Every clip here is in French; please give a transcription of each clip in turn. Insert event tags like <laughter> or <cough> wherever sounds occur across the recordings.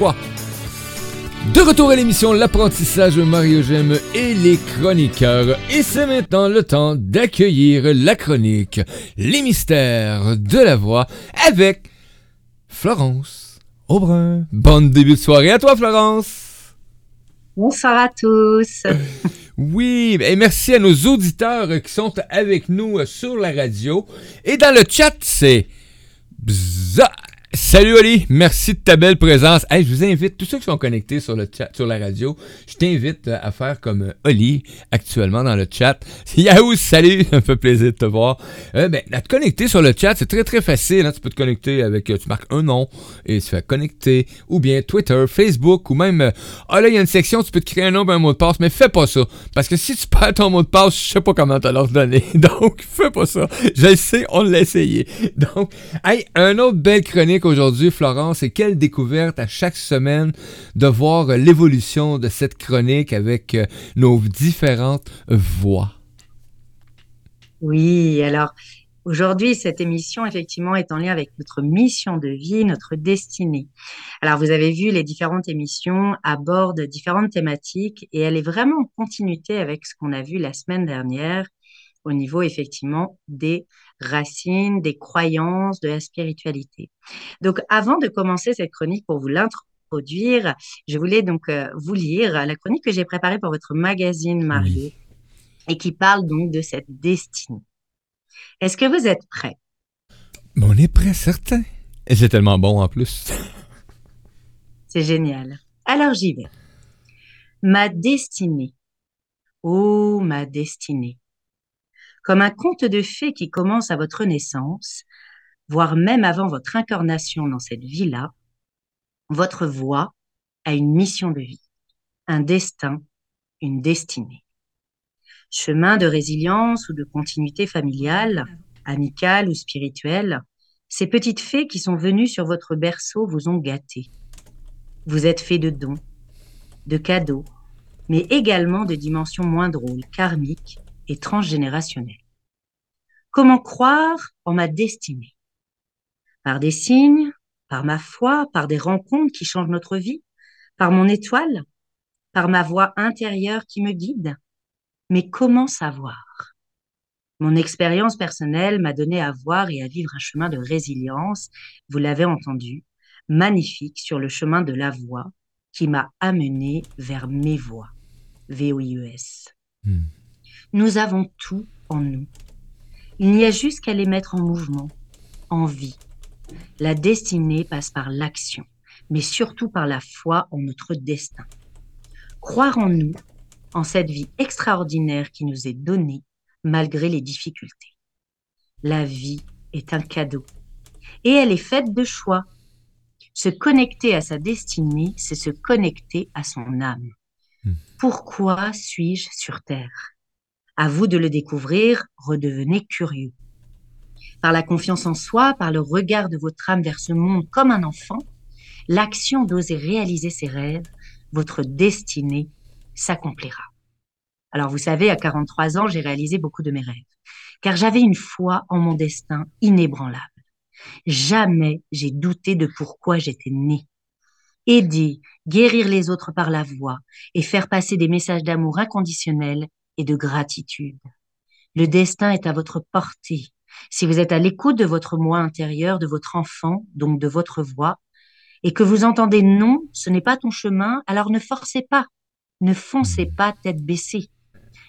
2023. De retour à l'émission L'apprentissage Mario Gem et les chroniqueurs. Et c'est maintenant le temps d'accueillir la chronique Les mystères de la voix avec Florence Aubrin. Bonne début de soirée à toi Florence. Bonsoir à tous. <laughs> Oui, et merci à nos auditeurs qui sont avec nous sur la radio. Et dans le chat, c'est Bza Salut Oli, merci de ta belle présence. Hey, je vous invite, tous ceux qui sont connectés sur le chat, sur la radio, je t'invite euh, à faire comme euh, Oli actuellement dans le chat. <laughs> Yahoo, salut, <laughs> ça me fait plaisir de te voir. Euh, ben, à te connecter sur le chat, c'est très très facile. Hein. Tu peux te connecter avec, tu marques un nom et tu fais connecter, ou bien Twitter, Facebook, ou même, ah là, il y a une section, tu peux te créer un nom et un mot de passe, mais fais pas ça. Parce que si tu perds ton mot de passe, je sais pas comment te leur donner. <laughs> Donc, fais pas ça. Je le sais, on l'a essayé. Donc, hey, un autre belle chronique aujourd'hui, Florence, et quelle découverte à chaque semaine de voir l'évolution de cette chronique avec euh, nos différentes voix. Oui, alors aujourd'hui, cette émission, effectivement, est en lien avec notre mission de vie, notre destinée. Alors, vous avez vu, les différentes émissions abordent différentes thématiques et elle est vraiment en continuité avec ce qu'on a vu la semaine dernière au niveau effectivement des racines, des croyances, de la spiritualité. Donc avant de commencer cette chronique pour vous l'introduire, je voulais donc euh, vous lire la chronique que j'ai préparée pour votre magazine Mario et qui parle donc de cette destinée. Est-ce que vous êtes prêts? On est prêt, certain. Et c'est tellement bon en plus. <laughs> c'est génial. Alors j'y vais. Ma destinée. Oh, ma destinée comme un conte de fées qui commence à votre naissance, voire même avant votre incarnation dans cette vie-là, votre voix a une mission de vie, un destin, une destinée. Chemin de résilience ou de continuité familiale, amicale ou spirituelle, ces petites fées qui sont venues sur votre berceau vous ont gâté. Vous êtes fait de dons, de cadeaux, mais également de dimensions moins drôles, karmiques, et transgénérationnel. Comment croire en ma destinée? Par des signes, par ma foi, par des rencontres qui changent notre vie, par mon étoile, par ma voix intérieure qui me guide. Mais comment savoir? Mon expérience personnelle m'a donné à voir et à vivre un chemin de résilience, vous l'avez entendu, magnifique sur le chemin de la voix qui m'a amené vers mes voix. V-O-I-E-S. Hmm. Nous avons tout en nous. Il n'y a juste qu'à les mettre en mouvement, en vie. La destinée passe par l'action, mais surtout par la foi en notre destin. Croire en nous, en cette vie extraordinaire qui nous est donnée malgré les difficultés. La vie est un cadeau et elle est faite de choix. Se connecter à sa destinée, c'est se connecter à son âme. Hmm. Pourquoi suis-je sur Terre? À vous de le découvrir, redevenez curieux. Par la confiance en soi, par le regard de votre âme vers ce monde comme un enfant, l'action d'oser réaliser ses rêves, votre destinée s'accomplira. Alors vous savez, à 43 ans, j'ai réalisé beaucoup de mes rêves, car j'avais une foi en mon destin inébranlable. Jamais j'ai douté de pourquoi j'étais né. Aider, guérir les autres par la voix et faire passer des messages d'amour inconditionnel et de gratitude. Le destin est à votre portée. Si vous êtes à l'écoute de votre moi intérieur, de votre enfant, donc de votre voix, et que vous entendez non, ce n'est pas ton chemin, alors ne forcez pas, ne foncez pas tête baissée.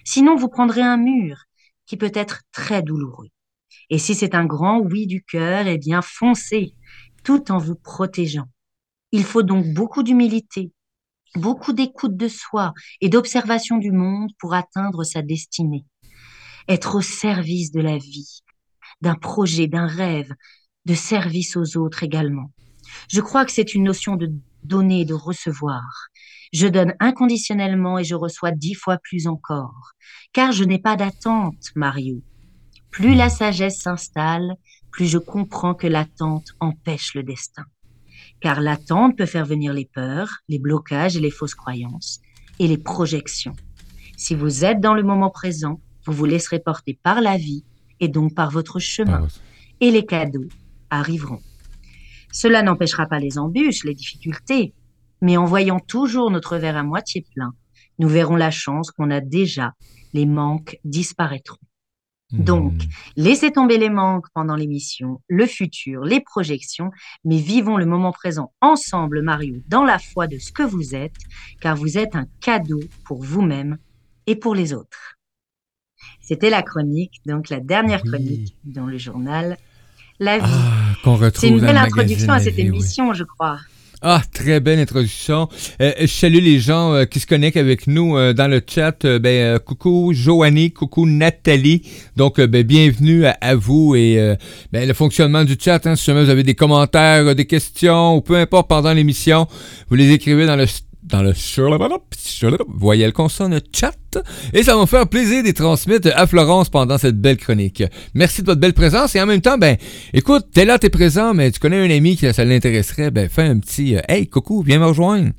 Sinon, vous prendrez un mur qui peut être très douloureux. Et si c'est un grand oui du cœur, eh bien foncez, tout en vous protégeant. Il faut donc beaucoup d'humilité, beaucoup d'écoute de soi et d'observation du monde pour atteindre sa destinée. Être au service de la vie, d'un projet, d'un rêve, de service aux autres également. Je crois que c'est une notion de donner et de recevoir. Je donne inconditionnellement et je reçois dix fois plus encore, car je n'ai pas d'attente, Mario. Plus la sagesse s'installe, plus je comprends que l'attente empêche le destin car l'attente peut faire venir les peurs, les blocages et les fausses croyances, et les projections. Si vous êtes dans le moment présent, vous vous laisserez porter par la vie et donc par votre chemin, et les cadeaux arriveront. Cela n'empêchera pas les embûches, les difficultés, Mais en voyant toujours notre verre à moitié plein, nous verrons la chance qu'on a déjà, les manques disparaîtront. Donc, hmm. laissez tomber les manques pendant l'émission, le futur, les projections, mais vivons le moment présent ensemble, Mario, dans la foi de ce que vous êtes, car vous êtes un cadeau pour vous-même et pour les autres. C'était la chronique, donc la dernière chronique dans le journal La Vie. Ah, C'est une belle introduction à cette émission, je crois. Ah, très belle introduction. Euh, je salue les gens euh, qui se connectent avec nous euh, dans le chat. ben, coucou Joanie, coucou Nathalie. Donc, ben, bienvenue à, vous et ben, le fonctionnement du chat. Hein, si jamais vous avez des commentaires, des questions ou peu importe pendant l'émission, vous les écrivez dans le dans le voyelle consonne chat et ça va me faire plaisir de transmettre à Florence pendant cette belle chronique. Merci de votre belle présence et en même temps, ben, écoute, t'es là, t'es présent, mais tu connais un ami qui ça l'intéresserait, ben, fais un petit, euh, hey, coucou, viens me rejoindre.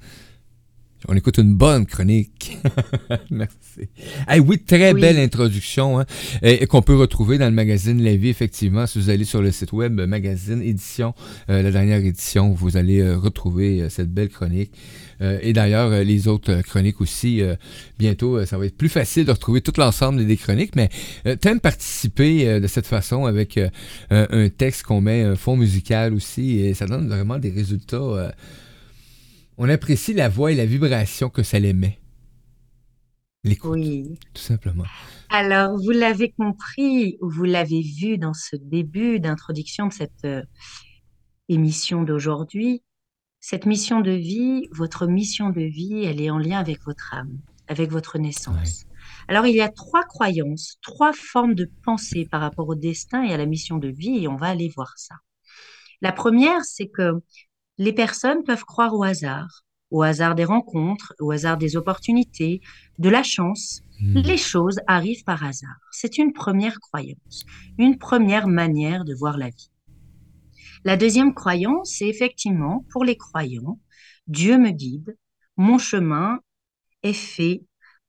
On écoute une bonne chronique. <laughs> Merci. Hey, oui, très belle introduction hein, et, qu'on peut retrouver dans le magazine La Vie, effectivement. Si vous allez sur le site web Magazine Édition, euh, la dernière édition, vous allez euh, retrouver cette belle chronique. Euh, et d'ailleurs, euh, les autres euh, chroniques aussi, bientôt, ça va être plus facile de retrouver tout l'ensemble des chroniques, mais t'aimes participer de cette façon avec un texte qu'on met, un fond musical aussi, et ça donne vraiment des résultats. on apprécie la voix et la vibration que ça l'émet. L'écoute, oui. tout simplement. Alors, vous l'avez compris, vous l'avez vu dans ce début d'introduction de cette émission d'aujourd'hui, cette mission de vie, votre mission de vie, elle est en lien avec votre âme, avec votre naissance. Alors, il y a trois croyances, trois formes de pensée par rapport au destin et à la mission de vie, et on va aller voir ça. La première, c'est que les personnes peuvent croire au hasard, au hasard des rencontres, au hasard des opportunités, de la chance. Hmm. Les choses arrivent par hasard. C'est une première croyance, une première manière de voir la vie. La deuxième croyance, c'est effectivement, pour les croyants, Dieu me guide, mon chemin est fait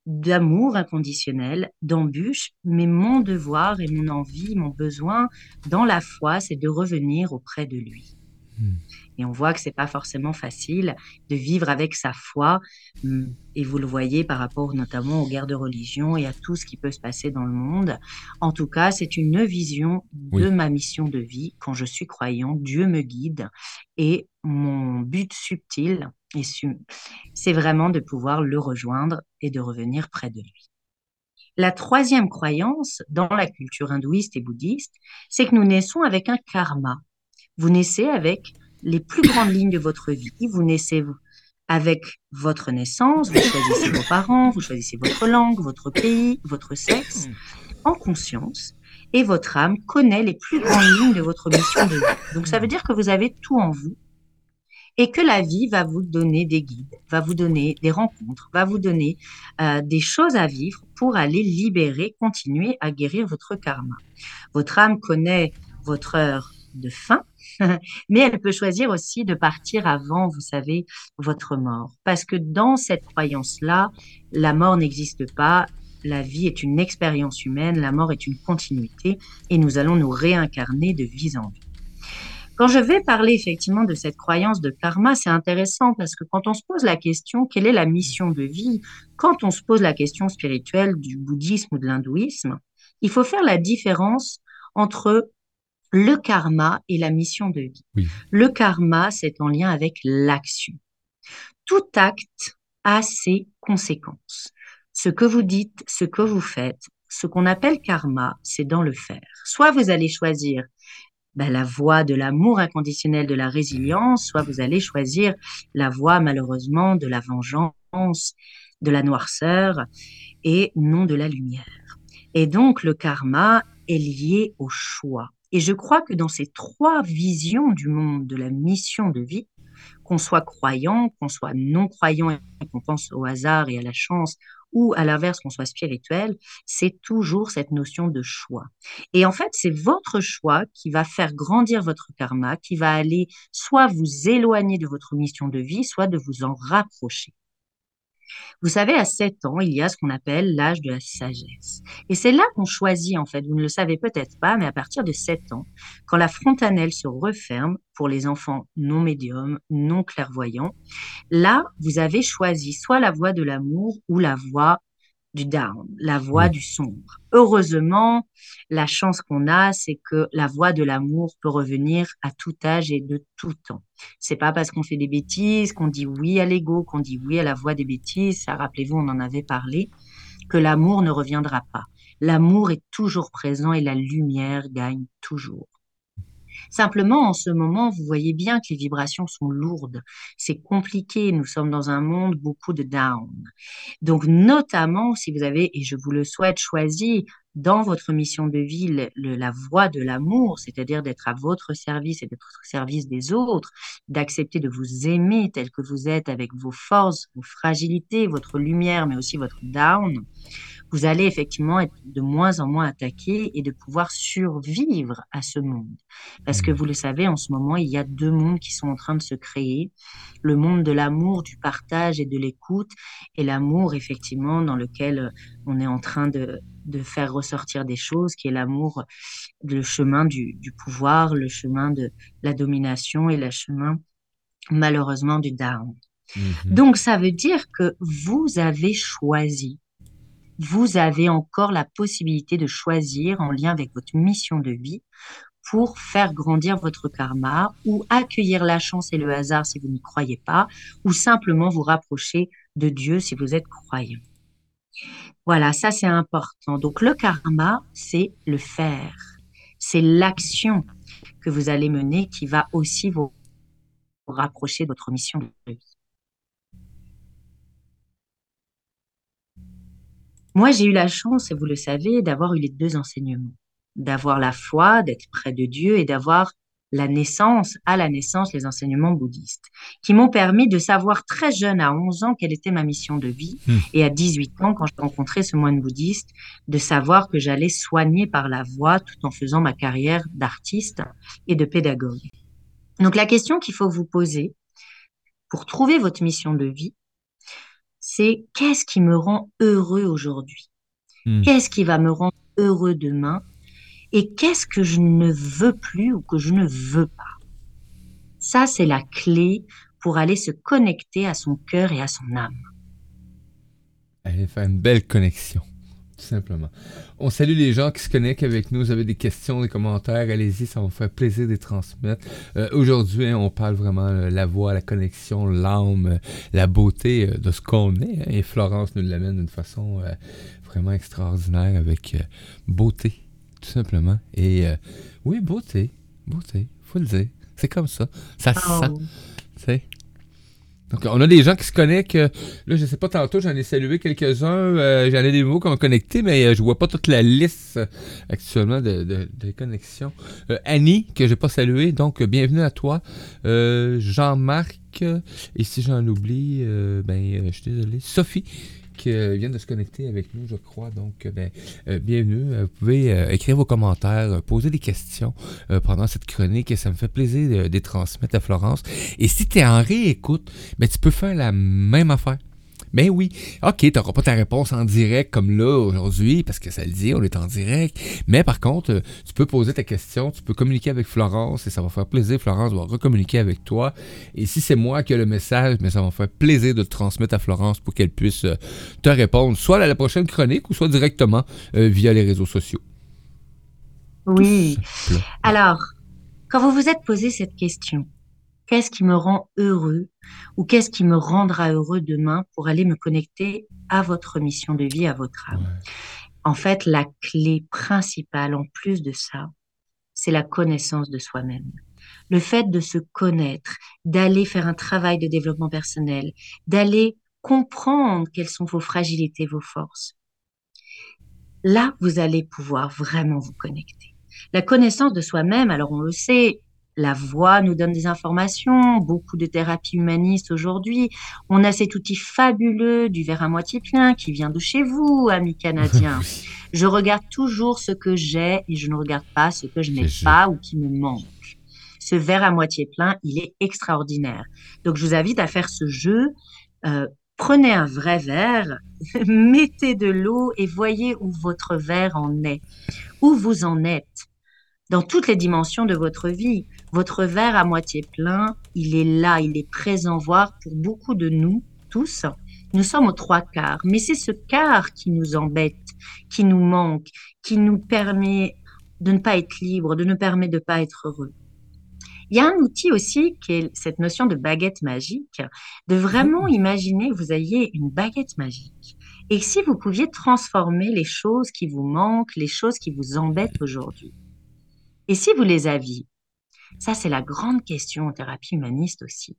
d'amour inconditionnel, d'embûches, mais mon devoir et mon envie, mon besoin dans la foi, c'est de revenir auprès de lui. Hmm. Et on voit que c'est pas forcément facile de vivre avec sa foi. Hmm, et vous le voyez par rapport notamment aux guerres de religion et à tout ce qui peut se passer dans le monde. En tout cas, c'est une vision de ma mission de vie. Quand je suis croyant, Dieu me guide. Et mon but subtil, c'est vraiment de pouvoir le rejoindre et de revenir près de lui. La troisième croyance dans la culture hindouiste et bouddhiste, c'est que nous naissons avec un karma. Vous naissez avec les plus grandes lignes de votre vie. Vous naissez avec votre naissance, vous choisissez vos parents, vous choisissez votre langue, votre pays, votre sexe, en conscience, et votre âme connaît les plus grandes lignes de votre mission de vie. Donc ça veut dire que vous avez tout en vous et que la vie va vous donner des guides, va vous donner des rencontres, va vous donner euh, des choses à vivre pour aller libérer, continuer à guérir votre karma. Votre âme connaît votre heure de fin, <laughs> mais elle peut choisir aussi de partir avant, vous savez, votre mort. Parce que dans cette croyance-là, la mort n'existe pas, la vie est une expérience humaine, la mort est une continuité, et nous allons nous réincarner de vie en vie. Quand je vais parler effectivement de cette croyance de karma, c'est intéressant parce que quand on se pose la question quelle est la mission de vie, quand on se pose la question spirituelle du bouddhisme ou de l'hindouisme, il faut faire la différence entre le karma et la mission de vie. Le karma, c'est en lien avec l'action. Tout acte a ses conséquences. Ce que vous dites, ce que vous faites, ce qu'on appelle karma, c'est dans le faire. Soit vous allez choisir ben, la voie de l'amour inconditionnel, de la résilience, soit vous allez choisir la voie malheureusement de la vengeance, de la noirceur et non de la lumière. Et donc le karma est lié au choix. Et je crois que dans ces trois visions du monde, de la mission de vie, qu'on soit croyant, qu'on soit non croyant et qu'on pense au hasard et à la chance, ou à l'inverse qu'on soit spirituel, c'est toujours cette notion de choix. Et en fait, c'est votre choix qui va faire grandir votre karma, qui va aller soit vous éloigner de votre mission de vie, soit de vous en rapprocher. Vous savez, à 7 ans, il y a ce qu'on appelle l'âge de la sagesse. Et c'est là qu'on choisit, en fait, vous ne le savez peut-être pas, mais à partir de 7 ans, quand la frontanelle se referme pour les enfants non médiums, non clairvoyants, là, vous avez choisi soit la voie de l'amour ou la voie du down, la voie du sombre. Heureusement, la chance qu'on a, c'est que la voie de l'amour peut revenir à tout âge et de tout temps. C'est pas parce qu'on fait des bêtises, qu'on dit oui à l'ego, qu'on dit oui à la voie des bêtises, ça rappelez-vous, on en avait parlé, que l'amour ne reviendra pas. L'amour est toujours présent et la lumière gagne toujours. Simplement, en ce moment, vous voyez bien que les vibrations sont lourdes. C'est compliqué. Nous sommes dans un monde beaucoup de down. Donc, notamment, si vous avez, et je vous le souhaite, choisi dans votre mission de vie la voie de l'amour, c'est-à-dire d'être à votre service et d'être au service des autres, d'accepter de vous aimer tel que vous êtes avec vos forces, vos fragilités, votre lumière, mais aussi votre down, vous allez effectivement être de moins en moins attaqué et de pouvoir survivre à ce monde. Parce que mmh. vous le savez, en ce moment, il y a deux mondes qui sont en train de se créer. Le monde de l'amour, du partage et de l'écoute, et l'amour, effectivement, dans lequel on est en train de, de faire ressortir des choses, qui est l'amour, le chemin du, du, pouvoir, le chemin de la domination et le chemin, malheureusement, du down. Mmh Donc, ça veut dire que vous avez choisi vous avez encore la possibilité de choisir en lien avec votre mission de vie pour faire grandir votre karma ou accueillir la chance et le hasard si vous n'y croyez pas ou simplement vous rapprocher de Dieu si vous êtes croyant. Voilà, ça c'est important. Donc le karma, c'est le faire. C'est l'action que vous allez mener qui va aussi vous rapprocher de votre mission de vie. Moi, j'ai eu la chance, et vous le savez, d'avoir eu les deux enseignements, d'avoir la foi, d'être près de Dieu et d'avoir la naissance, à la naissance, les enseignements bouddhistes, qui m'ont permis de savoir très jeune, à 11 ans, quelle était ma mission de vie, hmm. et à 18 ans, quand j'ai rencontré ce moine bouddhiste, de savoir que j'allais soigner par la voix tout en faisant ma carrière d'artiste et de pédagogue. Donc la question qu'il faut vous poser pour trouver votre mission de vie, c'est qu'est-ce qui me rend heureux aujourd'hui? Hmm. Qu'est-ce qui va me rendre heureux demain? Et qu'est-ce que je ne veux plus ou que je ne veux pas? Ça, c'est la clé pour aller se connecter à son cœur et à son âme. Aller faire une belle connexion tout simplement. On salue les gens qui se connectent avec nous. Vous avez des questions, des commentaires, allez-y, ça va faire plaisir de les transmettre. Euh, aujourd'hui, hein, on parle vraiment de la voix, la connexion, l'âme, euh, la beauté euh, de ce qu'on est. Hein. et Florence nous l'amène d'une façon vraiment extraordinaire avec beauté, tout simplement. Et oui, beauté, beauté, faut le dire. C'est comme ça. Ça se oh. sent. Donc, on a des gens qui se connectent. Euh, là, je sais pas, tantôt, j'en ai salué quelques-uns. Euh, j'en ai des mots qui ont connecté, mais euh, je vois pas toute la liste actuellement de, connexions. Annie, que j'ai pas salué, donc bienvenue à toi. Jean-Marc, et si j'en oublie, ben, je suis désolé. Sophie, qui vient de se connecter avec nous, je crois. Donc, ben, bienvenue. Vous pouvez écrire vos commentaires, poser des questions pendant cette chronique ça me fait plaisir de, les transmettre à Florence. Et si tu es en réécoute, ben, tu peux faire la même affaire. Mais oui, ok, tu n'auras pas ta réponse en direct comme là aujourd'hui, parce que ça le dit, on est en direct. Mais par contre, euh, tu peux poser ta question, tu peux communiquer avec Florence et ça va faire plaisir. Florence va recommuniquer avec toi. Et si c'est moi qui ai le message, mais ça va faire plaisir de le transmettre à Florence pour qu'elle puisse euh, te répondre, soit à la prochaine chronique ou soit directement euh, via les réseaux sociaux. Oui. Alors, quand vous vous êtes posé cette question, qu'est-ce qui me rend heureux ou qu'est-ce qui me rendra heureux demain pour aller me connecter à votre mission de vie, à votre âme? En fait, la clé principale, en plus de ça, c'est la connaissance de soi-même. Le fait de se connaître, d'aller faire un travail de développement personnel, d'aller comprendre quelles sont vos fragilités, vos forces. Là, vous allez pouvoir vraiment vous connecter. La connaissance de soi-même, alors on le sait, la voix nous donne des informations, beaucoup de thérapies humanistes aujourd'hui. On a cet outil fabuleux du verre à moitié plein qui vient de chez vous, amis canadiens. <laughs> je regarde toujours ce que j'ai et je ne regarde pas ce que je n'ai pas ou qui me manque. Ce verre à moitié plein, il est extraordinaire. Donc je vous invite à faire ce jeu. Euh, Prenez un vrai verre, <laughs> mettez de l'eau et voyez où votre verre en est, où vous en êtes dans toutes les dimensions de votre vie. Votre verre à moitié plein, il est là, il est présent, voire pour beaucoup de nous tous, nous sommes aux trois quarts. Mais c'est ce quart qui nous embête, qui nous manque, qui nous permet de ne pas être libre, de permet de ne pas être heureux. Il y a un outil aussi qui est cette notion de baguette magique, de vraiment imaginer que vous ayez une baguette magique. Et si vous pouviez transformer les choses qui vous manquent, les choses qui vous embêtent aujourd'hui. Et si vous les aviez? Ça, c'est la grande question en thérapie humaniste aussi.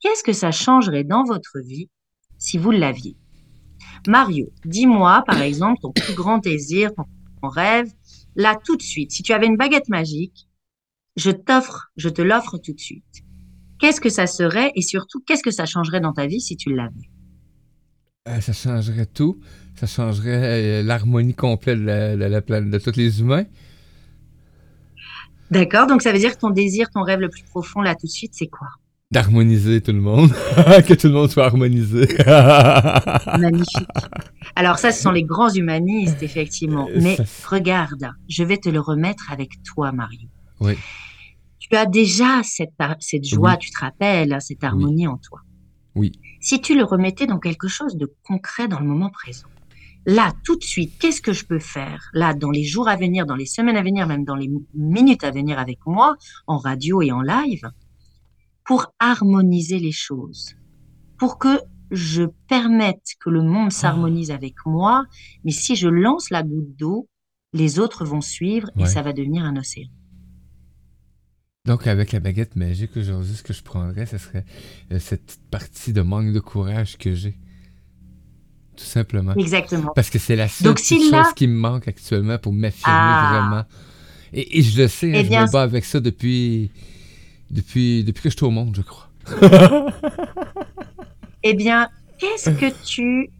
Qu'est-ce que ça changerait dans votre vie si vous l'aviez? Mario, dis-moi par exemple ton plus grand désir, ton rêve, là tout de suite. Si tu avais une baguette magique, je t'offre, je te l'offre tout de suite. Qu'est-ce que ça serait et surtout, qu'est-ce que ça changerait dans ta vie si tu l'avais? Euh, Ça changerait tout. Ça changerait euh, l'harmonie complète de, la, planète, de tous les humains. D'accord, donc ça veut dire que ton désir, ton rêve le plus profond là tout de suite, c'est quoi? D'harmoniser tout le monde, <laughs> que tout le monde soit harmonisé. <laughs> Magnifique. Alors ça, ce sont les grands humanistes, effectivement. Mais regarde, je vais te le remettre avec toi, Mario. Oui. Tu as déjà cette, cette joie, tu te rappelles, cette harmonie en toi. Oui. Si tu le remettais dans quelque chose de concret dans le moment présent, là, tout de suite, qu'est-ce que je peux faire? Là, dans les jours à venir, dans les semaines à venir, même dans les minutes à venir avec moi, en radio et en live, pour harmoniser les choses, pour que je permette que le monde ah. s'harmonise avec moi, mais si je lance la goutte d'eau, les autres vont suivre et ça va devenir un océan. Donc, avec la baguette magique aujourd'hui, ce que je prendrais, ce serait euh, cette partie de manque de courage que j'ai. Tout simplement. Exactement. Parce que c'est la seule chose qui me manque actuellement pour m'affirmer ah. vraiment. Et, je le sais, hein, eh je me bats avec ça depuis, depuis, depuis que je suis au monde, je crois. <laughs> eh bien, qu'est-ce que tu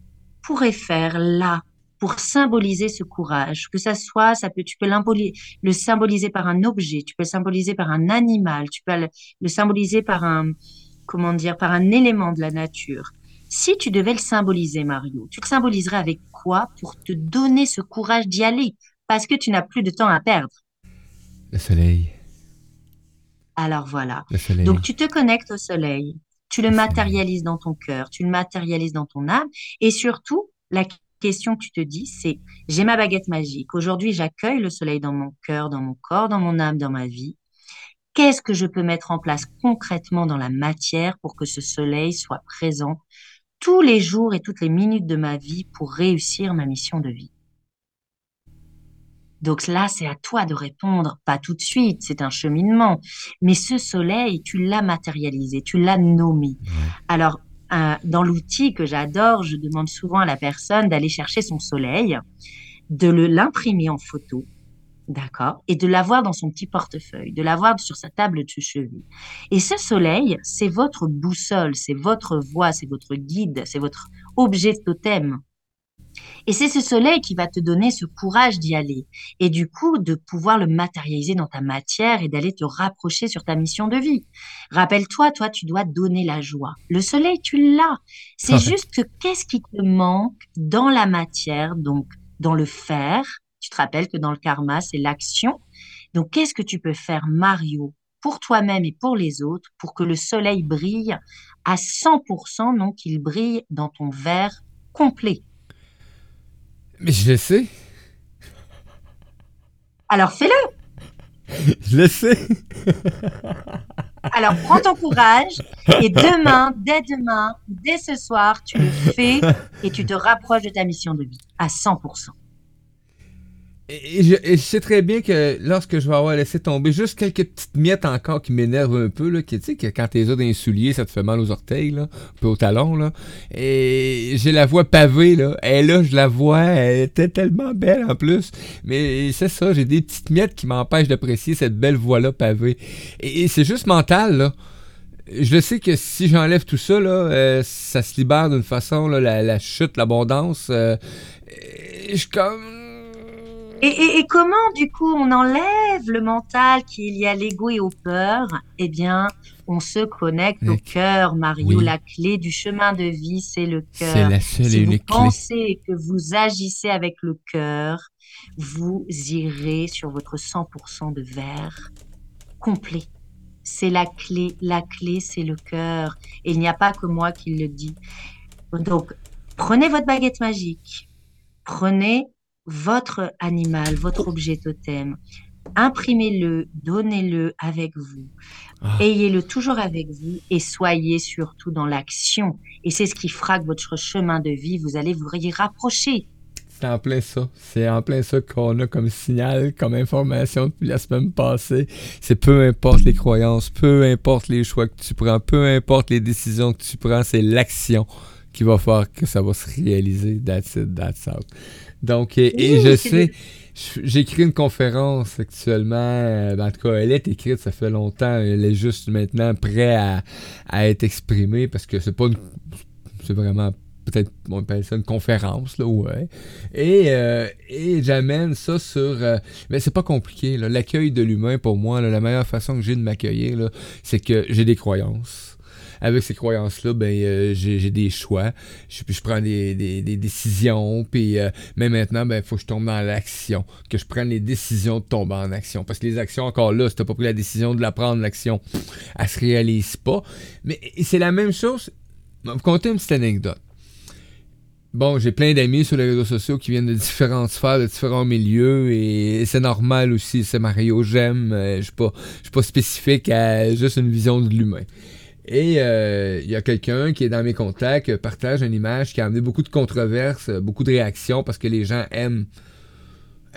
pourrais faire là pour symboliser ce courage, que ça soit, ça peut, tu peux le symboliser par un objet, tu peux le symboliser par un animal, tu peux le, symboliser par un, comment dire, par un élément de la nature. Si tu devais le symboliser, Mario, tu le symboliserais avec quoi pour te donner ce courage d'y aller? Parce que tu n'as plus de temps à perdre. Le soleil. Alors voilà. Donc tu te connectes au soleil, tu le, matérialises dans ton cœur, tu le matérialises dans ton âme, et surtout, la question que tu te dis, c'est j'ai ma baguette magique. Aujourd'hui, j'accueille le soleil dans mon cœur, dans mon corps, dans mon âme, dans ma vie. Qu'est-ce que je peux mettre en place concrètement dans la matière pour que ce soleil soit présent tous les jours et toutes les minutes de ma vie pour réussir ma mission de vie donc là, c'est à toi de répondre, pas tout de suite, c'est un cheminement. Mais ce soleil, tu l'as matérialisé, tu l'as nommé. Alors, dans l'outil que j'adore, je demande souvent à la personne d'aller chercher son soleil, de l'imprimer en photo, d'accord, et de l'avoir dans son petit portefeuille, de l'avoir sur sa table de chevet. Et ce soleil, c'est votre boussole, c'est votre voix, c'est votre guide, c'est votre objet totem. Et c'est ce soleil qui va te donner ce courage d'y aller et du coup de pouvoir le matérialiser dans ta matière et d'aller te rapprocher sur ta mission de vie. Rappelle-toi, toi, tu dois donner la joie. Le soleil, tu l'as. C'est juste que qu'est-ce qui te manque dans la matière, donc dans le faire. Tu te rappelles que dans le karma, c'est l'action. Donc, qu'est-ce que tu peux faire, Mario, pour toi-même et pour les autres, pour que le soleil brille à 100%, donc qu'il brille dans ton verre complet? Mais je le sais. Alors fais-le. Je le sais. Alors prends ton courage et demain, dès demain, dès ce soir, tu le fais et tu te rapproches de ta mission de vie à 100%. Et je, sais très bien que lorsque je vais avoir laissé tomber juste quelques petites miettes encore qui m'énervent un peu, là, qui, tu sais, que quand t'es dans les souliers, ça te fait mal aux orteils, là, un peu au talon, là. Et j'ai la voix pavée, là. Et là, je la vois, elle était tellement belle en plus. Mais c'est ça, j'ai des petites miettes qui m'empêchent d'apprécier cette belle voix-là pavée. Et, c'est juste mental, là. Je sais que si j'enlève tout ça, là, euh, ça se libère d'une façon, là, la, chute, l'abondance. Euh, je comme Et, comment, du coup, on enlève le mental qu'il y a l'ego et aux peurs Eh bien, on se connecte au cœur, Mario. La clé du chemin de vie, c'est le cœur. C'est la seule si et vous pensez que vous agissez avec le cœur, vous irez sur votre 100% de verre complet. C'est la clé. La clé, c'est le cœur. Et il n'y a pas que moi qui le dis. Donc, prenez votre baguette magique. Prenez votre animal, votre objet totem. Imprimez-le, donnez-le avec vous. Ah. Ayez-le toujours avec vous et soyez surtout dans l'action. Et c'est ce qui fera que votre chemin de vie, vous allez vous y rapprocher. C'est en plein ça. C'est en plein ça qu'on a comme signal, comme information depuis la semaine passée. C'est peu importe les croyances, peu importe les choix que tu prends, peu importe les décisions que tu prends, c'est l'action qui va faire que ça va se réaliser. That's it, that's out. Donc, et, je sais, j'écris une conférence actuellement. Euh, en tout cas, elle est écrite, ça fait longtemps. Elle est juste maintenant prête à, à être exprimée parce que c'est pas une. C'est vraiment peut-être on appelle ça une conférence là ouais et, euh, et j'amène ça sur euh, mais c'est pas compliqué l'accueil de l'humain pour moi la meilleure façon que j'ai de m'accueillir c'est que j'ai des croyances avec ces croyances-là, ben euh, j'ai des choix. Je, je prends des, décisions. Puis euh, mais maintenant, ben il faut que je tombe dans l'action. Que je prenne les décisions de tomber en action. Parce que les actions, encore là, si t'as pas pris la décision de la prendre, l'action, elle se réalise pas. Mais c'est la même chose. Je vais vous conter une petite anecdote. Bon, j'ai plein d'amis sur les réseaux sociaux qui viennent de différentes sphères, de différents milieux, et c'est normal aussi, c'est Mario, j'aime, euh, je suis pas, pas spécifique à juste une vision de l'humain. Et euh, il y a quelqu'un qui est dans mes contacts, euh, partage une image qui a amené beaucoup de controverses, euh, beaucoup de réactions parce que les gens aiment,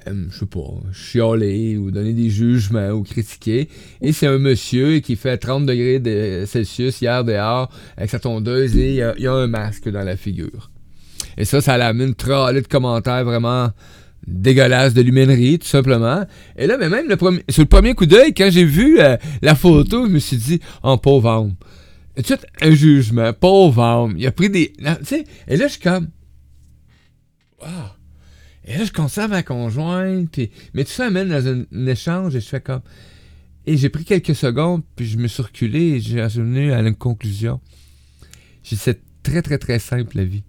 aiment je sais pas, chialer ou donner des jugements ou critiquer. Et c'est un monsieur qui fait 30 degrés de Celsius hier dehors avec sa tondeuse et il y, a, un masque dans la figure. Et ça, ça une trollée de commentaires vraiment dégueulasse de l'humainerie, tout simplement. Et là, mais même le sur le premier coup d'œil, quand j'ai vu la photo, je me suis dit, oh pauvre de suite, un jugement, pauvre homme, il a pris des. Tu et là, je suis comme. Wow. Et là, je conserve ma conjointe, puis. Mais tout ça amène dans un, échange, et je fais comme. Et j'ai pris quelques secondes, puis je me suis reculé, et j'ai revenu à une conclusion. J'ai c'est très, très, très simple, la vie.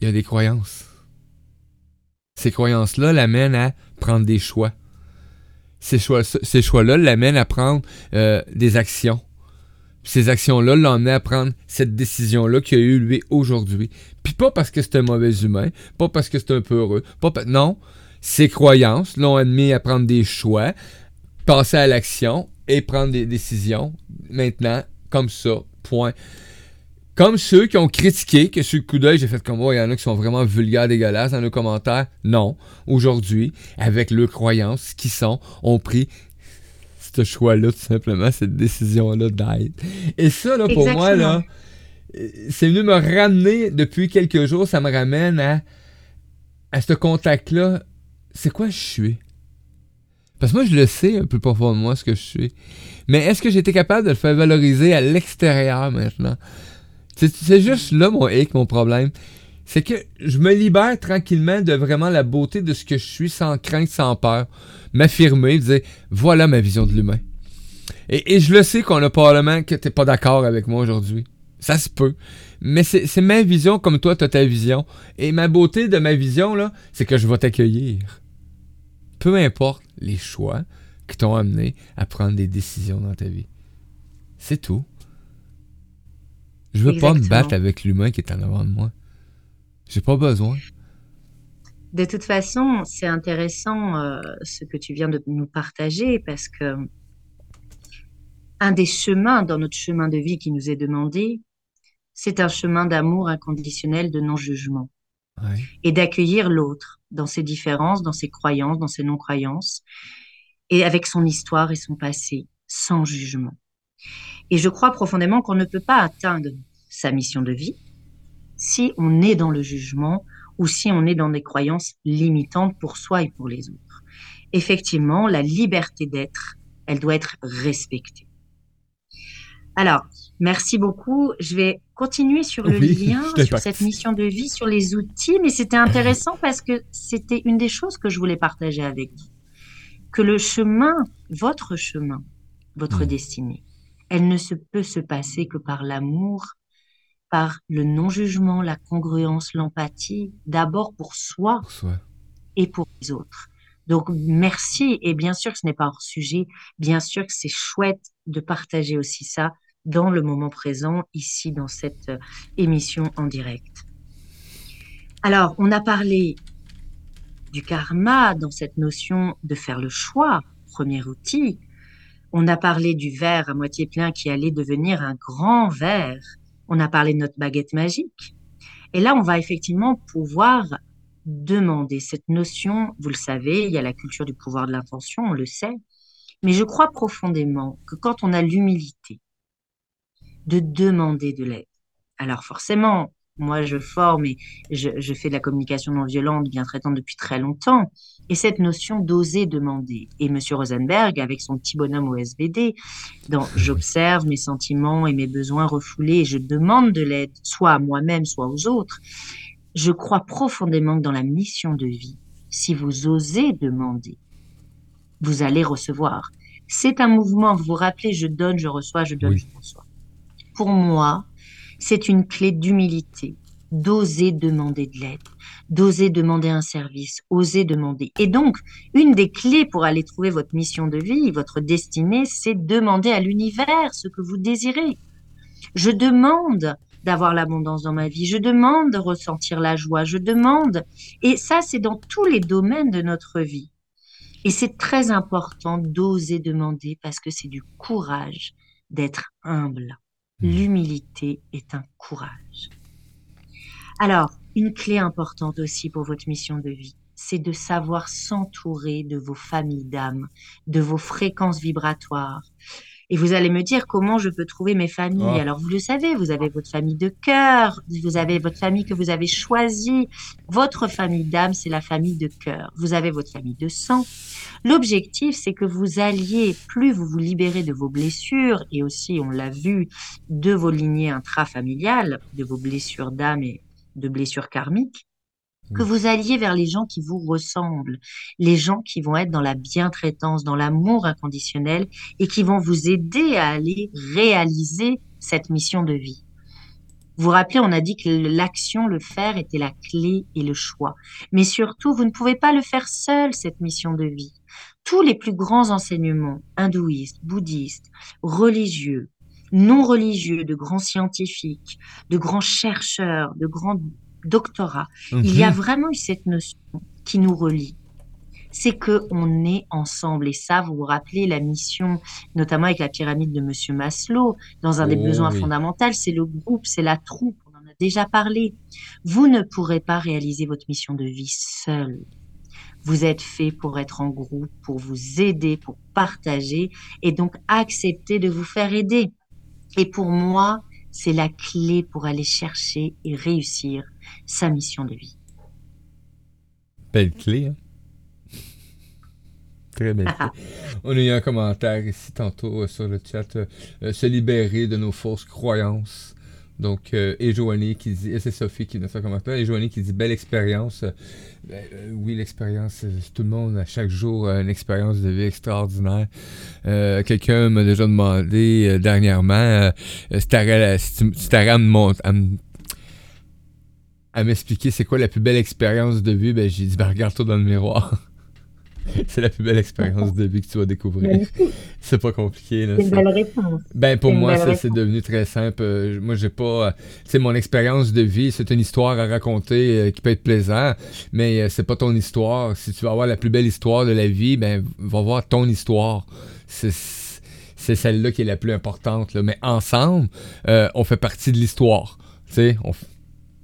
Il y a des croyances. Ces croyances-là l'amènent à prendre des choix ces choix-là l'amènent à prendre euh, des actions. Ces actions-là l'emmènent à prendre cette décision-là qu'il a eu lui aujourd'hui. Puis pas parce que c'est un mauvais humain, pas parce que c'est un peu heureux, pas non. Ses croyances l'ont amené à prendre des choix, passer à l'action et prendre des décisions maintenant comme ça. Point. Comme ceux qui ont critiqué, que sur le coup d'œil, j'ai fait comme moi, il y en a qui sont vraiment vulgaires, dégueulasses dans nos commentaires. Non. Aujourd'hui, avec leurs croyances, qui sont, ont pris ce choix-là, tout simplement, cette décision-là d'être. Et ça, là, pour moi, là, c'est venu me ramener depuis quelques jours, ça me ramène à, à ce contact-là. C'est quoi je suis? Parce que moi, je le sais un peu profondément ce que je suis. Mais est-ce que été capable de le faire valoriser à l'extérieur maintenant? C'est juste là mon hic, mon problème. C'est que je me libère tranquillement de vraiment la beauté de ce que je suis sans crainte, sans peur. M'affirmer, dire voilà ma vision de l'humain. Et, je le sais qu'on a probablement que t'es pas d'accord avec moi aujourd'hui. Ça se peut. Mais c'est ma vision comme toi, t'as ta vision. Et ma beauté de ma vision, là, c'est que je vais t'accueillir. Peu importe les choix qui t'ont amené à prendre des décisions dans ta vie. C'est tout. Je veux pas me battre avec l'humain qui est en avant de moi. J'ai pas besoin. De toute façon, c'est intéressant euh, ce que tu viens de nous partager parce que un des chemins dans notre chemin de vie qui nous est demandé, c'est un chemin d'amour inconditionnel, de non-jugement. Et d'accueillir l'autre dans ses différences, dans ses croyances, dans ses non-croyances, et avec son histoire et son passé, sans jugement. Et je crois profondément qu'on ne peut pas atteindre sa mission de vie si on est dans le jugement ou si on est dans des croyances limitantes pour soi et pour les autres. Effectivement, la liberté d'être, elle doit être respectée. Alors, Merci beaucoup. Je vais continuer sur le lien, sur cette mission de vie, sur les outils, mais c'était intéressant parce que c'était une des choses que je voulais partager avec vous. Que le chemin, votre chemin, votre hmm. destinée, elle ne se peut se passer que par l'amour, par le non-jugement, la congruence, l'empathie, d'abord pour soi, et pour les autres. Donc, merci. Et bien sûr que ce n'est pas hors sujet. Bien sûr que c'est chouette de partager aussi ça dans le moment présent, ici, dans cette euh, émission en direct. Alors, on a parlé du karma dans cette notion de faire le choix, premier outil. On a parlé du verre à moitié plein qui allait devenir un grand verre. On a parlé de notre baguette magique. Et là, on va effectivement pouvoir demander cette notion. Vous le savez, il y a la culture du pouvoir de l'intention, on le sait. Mais je crois profondément que quand on a l'humilité de demander de l'aide, alors forcément, moi, je forme et je, fais de la communication non violente bien traitante depuis très longtemps. Et cette notion d'oser demander. Et Monsieur Rosenberg, avec son petit bonhomme au SVD, dans <laughs> j'observe mes sentiments et mes besoins refoulés et je demande de l'aide, soit à moi-même, soit aux autres. Je crois profondément que dans la mission de vie, si vous osez demander, vous allez recevoir. C'est un mouvement, vous vous rappelez, je donne, je reçois, je donne, je reçois. Pour moi, c'est une clé d'humilité, d'oser demander de l'aide, d'oser demander un service, oser demander. Et donc, une des clés pour aller trouver votre mission de vie, votre destinée, c'est demander à l'univers ce que vous désirez. Je demande d'avoir l'abondance dans ma vie, je demande de ressentir la joie, je demande. Et ça, c'est dans tous les domaines de notre vie. Et c'est très important d'oser demander parce que c'est du courage d'être humble. Mmh. L'humilité est un courage. Alors, une clé importante aussi pour votre mission de vie, c'est de savoir s'entourer de vos familles d'âmes, de vos fréquences vibratoires. Et vous allez me dire comment je peux trouver mes familles. Ah. Alors vous le savez, vous avez votre famille de cœur, vous avez votre famille que vous avez choisie. Votre famille d'âme, c'est la famille de cœur. Vous avez votre famille de sang. L'objectif, c'est que vous alliez, plus vous vous libérez de vos blessures, et aussi, on l'a vu, de vos lignées intrafamiliales, de vos blessures d'âme et de blessures karmiques, que vous alliez vers les gens qui vous ressemblent, les gens qui vont être dans la bientraitance, dans l'amour inconditionnel et qui vont vous aider à aller réaliser cette mission de vie. Vous vous rappelez, on a dit que l'action, le faire était la clé et le choix. Mais surtout, vous ne pouvez pas le faire seul, cette mission de vie. Tous les plus grands enseignements, hindouistes, bouddhistes, religieux, non religieux, de grands scientifiques, de grands chercheurs, de grands doctorat, il y a mhm. vraiment eu cette notion qui nous relie. C'est que on est ensemble et ça, vous vous rappelez la mission, notamment avec la pyramide de Monsieur Maslow, dans un des oh besoins fondamentaux, c'est le groupe, c'est la troupe. On en a déjà parlé. Vous ne pourrez pas réaliser votre mission de vie seul. Vous êtes fait pour être en groupe, pour vous aider, pour partager et donc accepter de vous faire aider. Et pour moi, c'est la clé pour aller chercher et réussir sa mission de vie. Belle clé, hein? <laughs> Très belle clé. On a eu un commentaire ici tantôt euh, sur le chat. Euh, se libérer de nos fausses croyances. Donc, euh, et qui dit, c'est Sophie qui nous fait un commentaire, et Joanie qui dit belle expérience. Ben, oui, l'expérience, tout le monde a chaque jour une expérience de vie extraordinaire. Quelqu'un m'a déjà demandé dernièrement si tu à me à m'expliquer c'est quoi la plus belle expérience de vie, ben j'ai dit ben regarde-toi dans le miroir. <laughs> <laughs> c'est la plus belle expérience de vie que tu vas découvrir. <laughs> c'est pas compliqué. C'est une belle réponse. Ben pour moi, ça c'est devenu très simple. Euh, moi, j'ai pas. C'est euh, mon expérience de vie, c'est une histoire à raconter euh, qui peut être plaisant, mais c'est pas ton histoire. Si tu veux avoir la plus belle histoire de la vie, ben va voir ton histoire. C'est c'est celle-là qui est la plus importante. Là. Mais ensemble, on fait partie de l'histoire. Tu sais, on,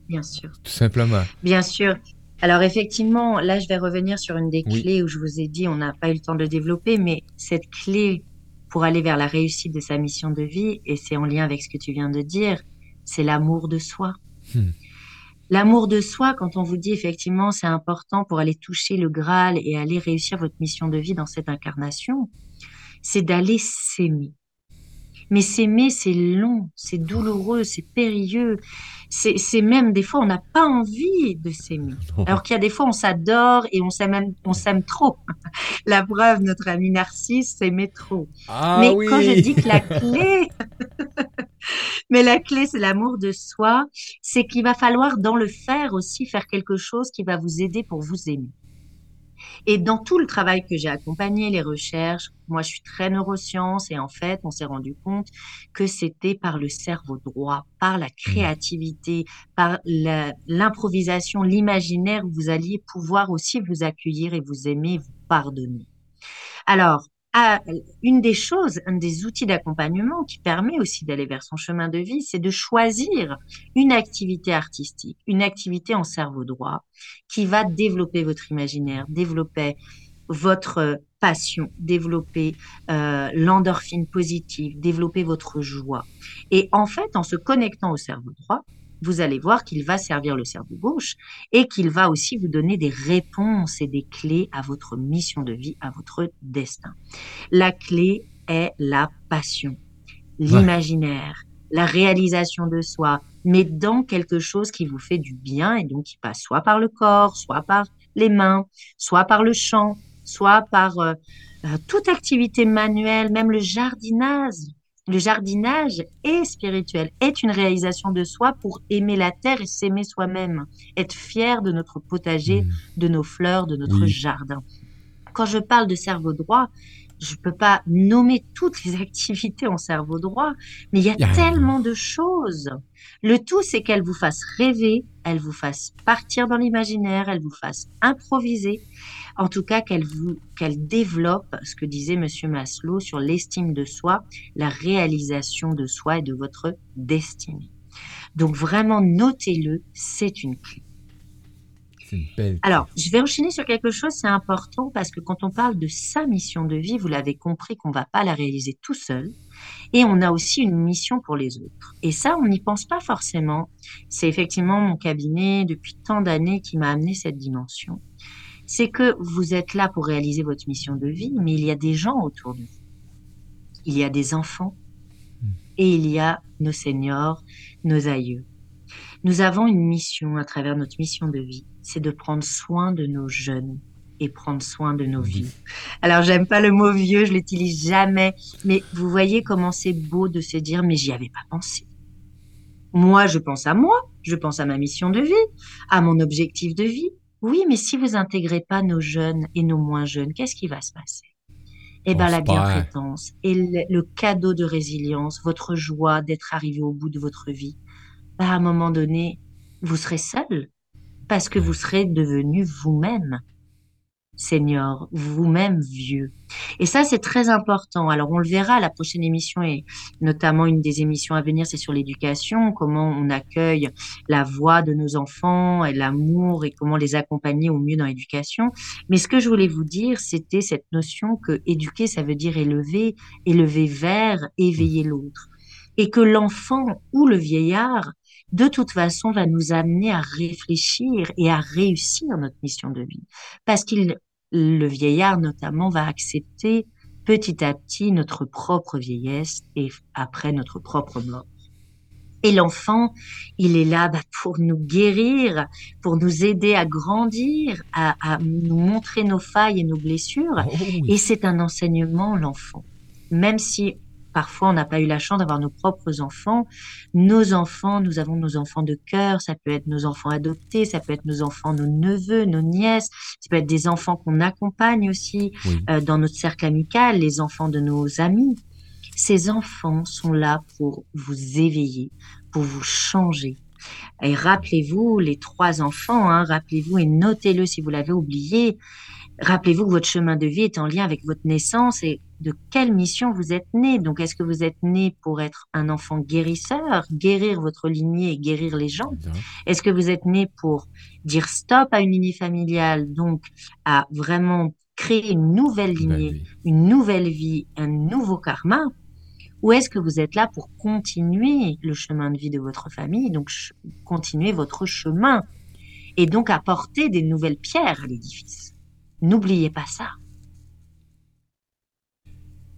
Bien sûr. Tout simplement. Bien sûr. Alors effectivement, là, je vais revenir sur une des clés où je vous ai dit, on n'a pas eu le temps de développer, mais cette clé pour aller vers la réussite de sa mission de vie, et c'est en lien avec ce que tu viens de dire, c'est l'amour de soi. Hmm. L'amour de soi, quand on vous dit effectivement c'est important pour aller toucher le Graal et aller réussir votre mission de vie dans cette incarnation, c'est d'aller s'aimer. Mais s'aimer, c'est long, c'est douloureux, c'est périlleux. C'est même des fois, on n'a pas envie de s'aimer. Alors qu'il y a des fois, on s'adore et on s'aime, trop. <laughs> la preuve, notre ami Narcisse s'aimait trop. Ah Mais oui. quand je dis que la <laughs> clé, <laughs> mais la clé, c'est l'amour de soi, c'est qu'il va falloir dans le faire aussi faire quelque chose qui va vous aider pour vous aimer. Et dans tout le travail que j'ai accompagné, les recherches, moi je suis très neurosciences et en fait on s'est rendu compte que c'était par le cerveau droit, par la créativité, par l'improvisation, l'imaginaire, vous alliez pouvoir aussi vous accueillir et vous aimer, vous pardonner. Alors, à- une des choses, un des outils d'accompagnement qui permet aussi d'aller vers son chemin de vie, c'est de choisir une activité artistique, une activité en cerveau droit qui va développer votre imaginaire, développer votre euh, passion, développer euh, l'endorphine positive, développer votre joie. Et en fait, en se connectant au cerveau droit, vous allez voir qu'il va servir le cerveau gauche et qu'il va aussi vous donner des réponses et des clés à votre mission de vie, à votre destin. La clé est la passion, l'imaginaire, la réalisation de soi, mais dans quelque chose qui vous fait du bien et donc qui passe soit par le corps, soit par les mains, soit par le chant, soit par euh, euh, toute activité manuelle, même le jardinage. Le jardinage est spirituel, est une réalisation de soi pour aimer la terre et s'aimer soi-même, être fier de notre potager, Mm. de nos fleurs, de notre Oui. jardin. Quand je parle de cerveau droit, je peux pas nommer toutes les <laughs> activités en cerveau droit, mais il y a Y a- tellement de choses. Le tout, c'est qu'elle vous fasse rêver, elle vous fasse partir dans l'imaginaire, elle vous fasse improviser. En tout cas, qu'elle vous, qu'elle développe ce que disait Monsieur Maslow sur l'estime de soi, la réalisation de soi et de votre destinée. Donc vraiment, notez-le, c'est une clé. C'est une belle. Alors, je vais enchaîner sur quelque chose, c'est important parce que quand on parle de sa mission de vie, vous l'avez compris qu'on ne va pas la réaliser tout seul. Et on a aussi une mission pour les autres. Et ça, on n'y pense pas forcément. C'est effectivement mon cabinet depuis tant d'années qui m'a amené cette dimension. C'est que vous êtes là pour réaliser votre mission de vie, mais il y a des gens autour de vous. Il y a des enfants et il y a nos seniors, nos aïeux. Nous avons une mission à travers notre mission de vie, c'est de prendre soin de nos jeunes et prendre soin de nos vies. Alors, j'aime pas le mot vieux, je l'utilise jamais, mais vous voyez comment c'est beau de se dire, mais j'y avais pas pensé. Moi, je pense à moi, je pense à ma mission de vie, à mon objectif de vie. Oui, mais si vous intégrez pas nos jeunes et nos moins jeunes, qu'est-ce qui va se passer? Eh ben, la bientraitance et le, le cadeau de résilience, votre joie d'être arrivé au bout de votre vie, bah, à un moment donné, vous serez seul parce que vous serez devenu vous-même senior, vous-même vieux. Et ça, c'est très important. Alors, on le verra, la prochaine émission et notamment une des émissions à venir, c'est sur l'éducation, comment on accueille la voix de nos enfants et l'amour et comment les accompagner au mieux dans l'éducation. Mais ce que je voulais vous dire, c'était cette notion que éduquer, ça veut dire élever, élever vers, éveiller l'autre. Et que l'enfant ou le vieillard, de toute façon, va nous amener à réfléchir et à réussir notre mission de vie. Parce qu'il, le vieillard notamment, va accepter petit à petit notre propre vieillesse et après notre propre mort. Et l'enfant, il est là bah, pour nous guérir, pour nous aider à grandir, à, à nous montrer nos failles et nos blessures. Oh, oui. Et c'est un enseignement, l'enfant. Même si parfois on n'a pas eu la chance d'avoir nos propres enfants, nos enfants, nous avons nos enfants de cœur, ça peut être nos enfants adoptés, ça peut être nos enfants, nos neveux, nos nièces, ça peut être des enfants qu'on accompagne aussi Oui. euh, dans notre cercle amical, les enfants de nos amis. Ces enfants sont là pour vous éveiller, pour vous changer. Et rappelez-vous, les trois enfants, hein, rappelez-vous et notez-le si vous l'avez oublié, rappelez-vous que votre chemin de vie est en lien avec votre naissance et de quelle mission vous êtes né. Donc, est-ce que vous êtes né pour être un enfant guérisseur, guérir votre lignée et guérir les gens? Est-ce que vous êtes né pour dire stop à une lignée familiale, donc à vraiment créer une nouvelle lignée, une nouvelle vie, un nouveau karma? Ou est-ce que vous êtes là pour continuer le chemin de vie de votre famille, donc continuer votre chemin et donc apporter des nouvelles pierres à l'édifice? N'oubliez pas ça.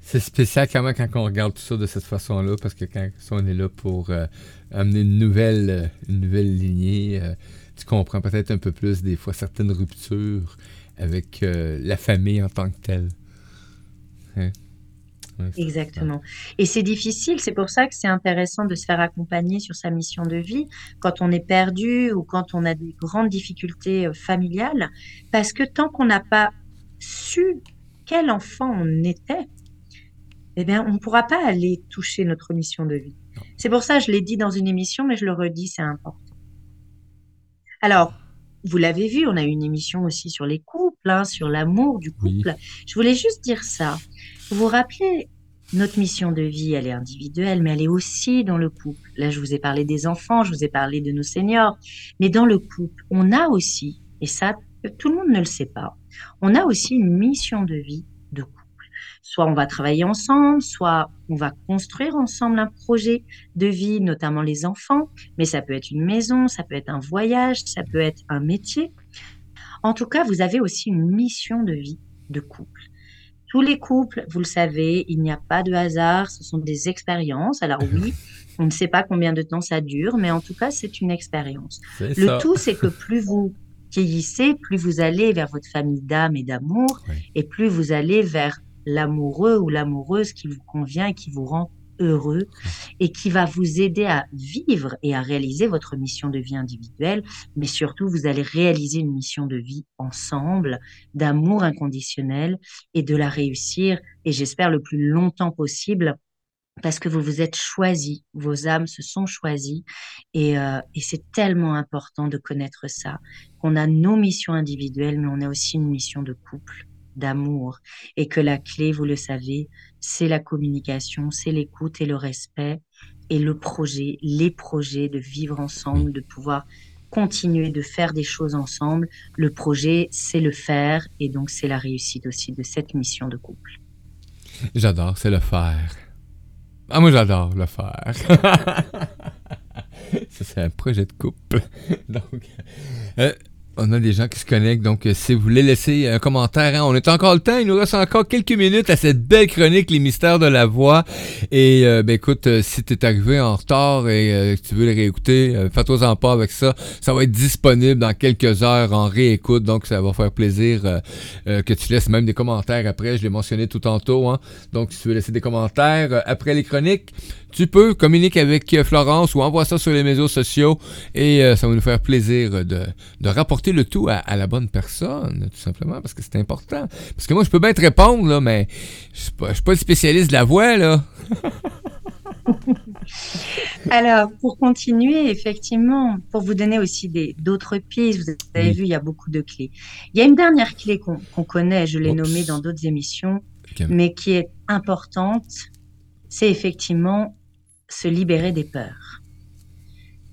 C'est spécial quand même quand on regarde tout ça de cette façon-là, parce que quand on est là pour euh, amener une nouvelle, euh, une nouvelle lignée, euh, tu comprends peut-être un peu plus des fois certaines ruptures avec la famille en tant que telle. Hein? Exactement. Et c'est difficile, c'est pour ça que c'est intéressant de se faire accompagner sur sa mission de vie quand on est perdu ou quand on a des grandes difficultés familiales, parce que tant qu'on n'a pas su quel enfant on était, eh bien, on ne pourra pas aller toucher notre mission de vie. C'est pour ça, je l'ai dit dans une émission, mais je le redis, c'est important. Alors, vous l'avez vu, on a eu une émission aussi sur les couples, hein, sur l'amour du couple. Je voulais juste dire ça. Vous vous rappelez, notre mission de vie, elle est individuelle, mais elle est aussi dans le couple. Là, je vous ai parlé des enfants, je vous ai parlé de nos seniors, mais dans le couple, on a aussi, et ça, tout le monde ne le sait pas, on a aussi une mission de vie. Soit on va travailler ensemble, soit on va construire ensemble un projet de vie, notamment les enfants, mais ça peut être une maison, ça peut être un voyage, ça peut être un métier. En tout cas, vous avez aussi une mission de vie de couple. Tous les couples, vous le savez, il n'y a pas de hasard, ce sont des expériences. Alors <laughs> oui, on ne sait pas combien de temps ça dure, mais en tout cas, c'est une expérience. Le tout, c'est que <laughs> plus vous vieillissez, plus vous allez vers votre famille d'âme et d'amour, et plus vous allez vers l'amoureux ou l'amoureuse qui vous convient et qui vous rend heureux et qui va vous aider à vivre et à réaliser votre mission de vie individuelle, mais surtout vous allez réaliser une mission de vie ensemble, d'amour inconditionnel et de la réussir, et j'espère le plus longtemps possible, parce que vous vous êtes choisis, vos âmes se sont choisies, et, euh, et c'est tellement important de connaître ça, qu'on a nos missions individuelles, mais on a aussi une mission de couple d'amour et que la clé, vous le savez, c'est la communication, c'est l'écoute et le respect et le projet, les projets de vivre ensemble, de pouvoir continuer de faire des choses ensemble. Le projet, c'est le faire et donc c'est la réussite aussi de cette mission de couple. J'adore, c'est le faire. Ah, moi j'adore le faire. <laughs> C'est un projet de couple. <laughs> Donc, euh, on a des gens qui se connectent, donc euh, si vous voulez laisser un commentaire, hein, on est encore le temps, il nous reste encore quelques minutes à cette belle chronique, les mystères de la voix. Et euh, ben écoute, euh, si tu es arrivé en retard et que tu veux les réécouter, fais-toi-en pas avec ça. Ça va être disponible dans quelques heures en réécoute, donc ça va faire plaisir que tu laisses même des commentaires après. Je l'ai mentionné tout tantôt, hein. donc si tu veux laisser des commentaires après les chroniques, tu peux communiquer avec Florence ou envoie ça sur les réseaux sociaux et ça va nous faire plaisir de, de rapporter le tout à, la bonne personne, tout simplement, parce que c'est important. Parce que moi, je peux bien te répondre, là, mais je suis pas, suis pas le spécialiste de la voix, là. <laughs> Alors, pour continuer, effectivement, pour vous donner aussi d'autres pistes, vous avez vu, il y a beaucoup de clés. Il y a une dernière clé qu'on connaît, je l'ai nommée dans d'autres émissions, mais qui est importante, c'est effectivement se libérer des peurs.